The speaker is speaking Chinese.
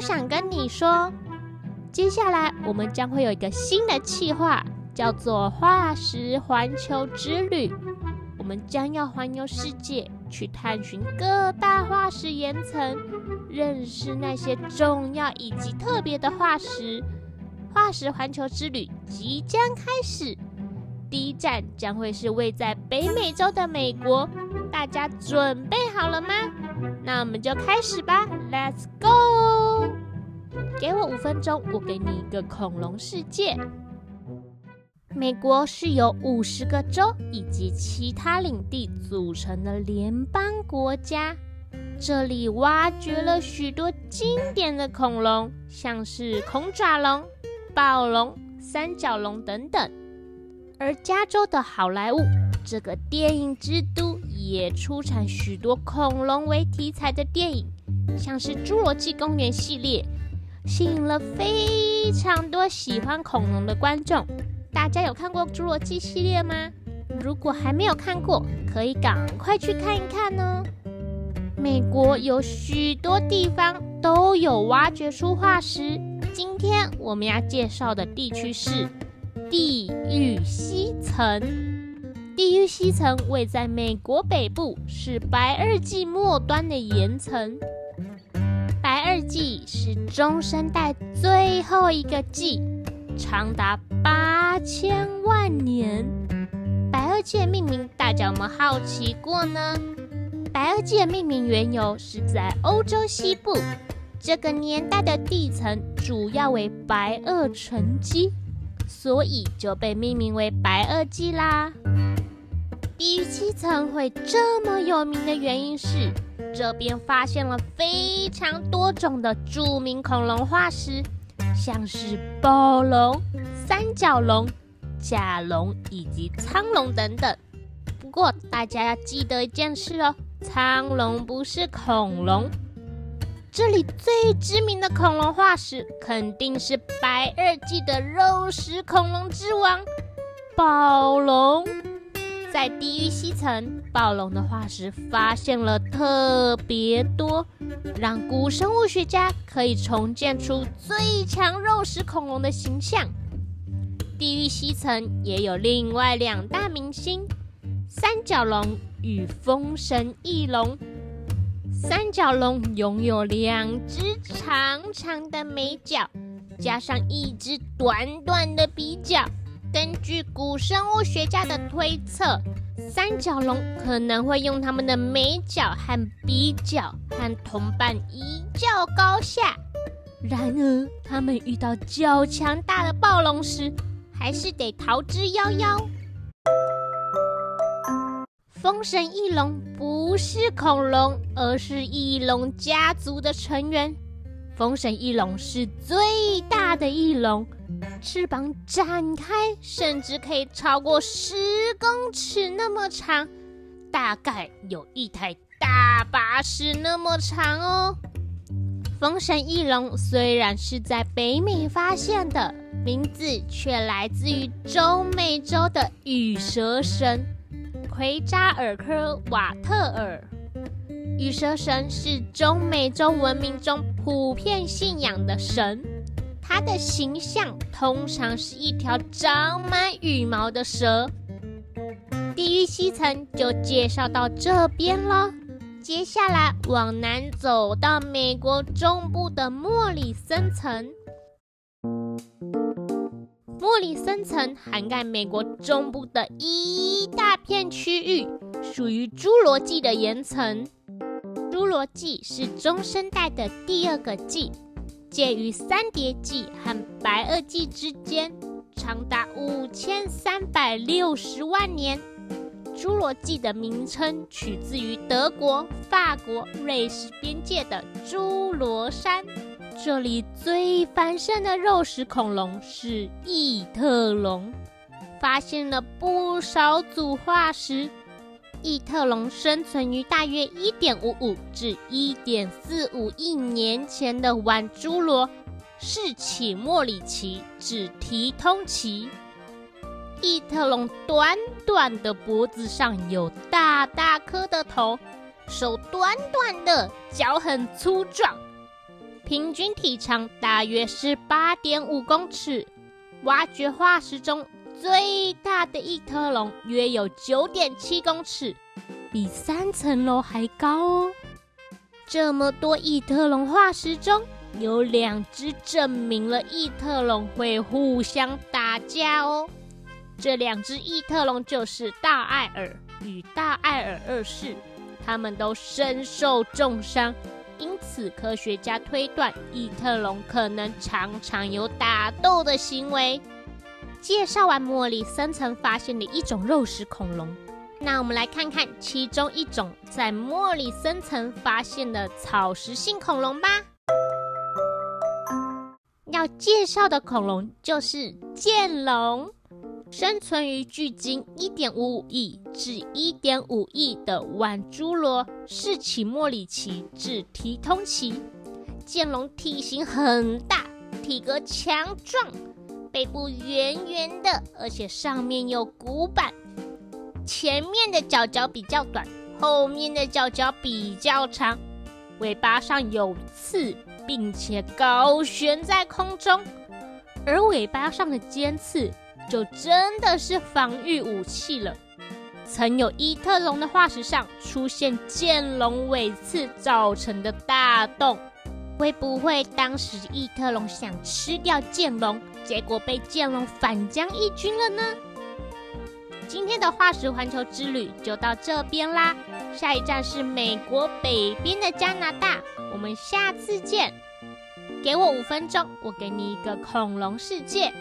想跟你说，接下来我们将会有一个新的计划，叫做化石环球之旅。我们将要环游世界，去探寻各大化石岩层，认识那些重要以及特别的化石。化石环球之旅即将开始，第一站将会是位在北美洲的美国。大家准备好了吗？那我们就开始吧，Let's go！给我五分钟，我给你一个恐龙世界。美国是由五十个州以及其他领地组成的联邦国家，这里挖掘了许多经典的恐龙，像是恐爪龙、暴龙、三角龙等等。而加州的好莱坞这个电影之都。也出产许多恐龙为题材的电影，像是《侏罗纪公园》系列，吸引了非常多喜欢恐龙的观众。大家有看过《侏罗纪》系列吗？如果还没有看过，可以赶快去看一看哦。美国有许多地方都有挖掘出化石，今天我们要介绍的地区是地狱西层。地狱西层位在美国北部，是白垩纪末端的岩层。白垩纪是中生代最后一个纪，长达八千万年。白垩纪的命名，大家有没有好奇过呢？白垩纪的命名缘由是在欧洲西部，这个年代的地层主要为白垩沉积，所以就被命名为白垩纪啦。地域七层会这么有名的原因是，这边发现了非常多种的著名恐龙化石，像是暴龙、三角龙、甲龙以及苍龙等等。不过大家要记得一件事哦，苍龙不是恐龙。这里最知名的恐龙化石肯定是白垩纪的肉食恐龙之王——暴龙。在地狱西层，暴龙的化石发现了特别多，让古生物学家可以重建出最强肉食恐龙的形象。地狱西层也有另外两大明星：三角龙与风神翼龙。三角龙拥有两只长长的眉角，加上一只短短的鼻角。根据古生物学家的推测，三角龙可能会用它们的眉角和鼻角和同伴一较高下。然而，它们遇到较强大的暴龙时，还是得逃之夭夭。风神翼龙不是恐龙，而是翼龙家族的成员。风神翼龙是最大的翼龙。翅膀展开，甚至可以超过十公尺那么长，大概有一台大巴士那么长哦。风神翼龙虽然是在北美发现的，名字却来自于中美洲的羽蛇神奎扎尔科瓦特尔。羽蛇神是中美洲文明中普遍信仰的神。它的形象通常是一条长满羽毛的蛇。地狱西层就介绍到这边了，接下来往南走到美国中部的莫里森层。莫里森层涵盖美国中部的一大片区域，属于侏罗纪的岩层。侏罗纪是中生代的第二个纪。介于三叠纪和白垩纪之间，长达五千三百六十万年。侏罗纪的名称取自于德国、法国、瑞士边界的侏罗山，这里最繁盛的肉食恐龙是异特龙，发现了不少组化石。异特龙生存于大约一点五五至一点四五亿年前的晚侏罗世起莫里期至提通期。异特龙短短的脖子上有大大颗的头，手短短的，脚很粗壮，平均体长大约是八点五公尺。挖掘化石中最大的异特龙约有九点七公尺，比三层楼还高哦。这么多异特龙化石中，有两只证明了异特龙会互相打架哦。这两只异特龙就是大艾尔与大艾尔二世，他们都身受重伤，因此科学家推断异特龙可能常常有打斗的行为。介绍完莫里森曾发现的一种肉食恐龙。那我们来看看其中一种在莫里森曾发现的草食性恐龙吧。要介绍的恐龙就是剑龙，生存于距今一点五五亿至一点五亿的晚侏罗世纪末里奇至提通期。剑龙体型很大，体格强壮，背部圆圆的，而且上面有骨板。前面的脚脚比较短，后面的脚脚比较长，尾巴上有刺，并且高悬在空中，而尾巴上的尖刺就真的是防御武器了。曾有伊特龙的化石上出现剑龙尾刺造成的大洞，会不会当时伊特龙想吃掉剑龙，结果被剑龙反将一军了呢？今天的化石环球之旅就到这边啦，下一站是美国北边的加拿大，我们下次见。给我五分钟，我给你一个恐龙世界。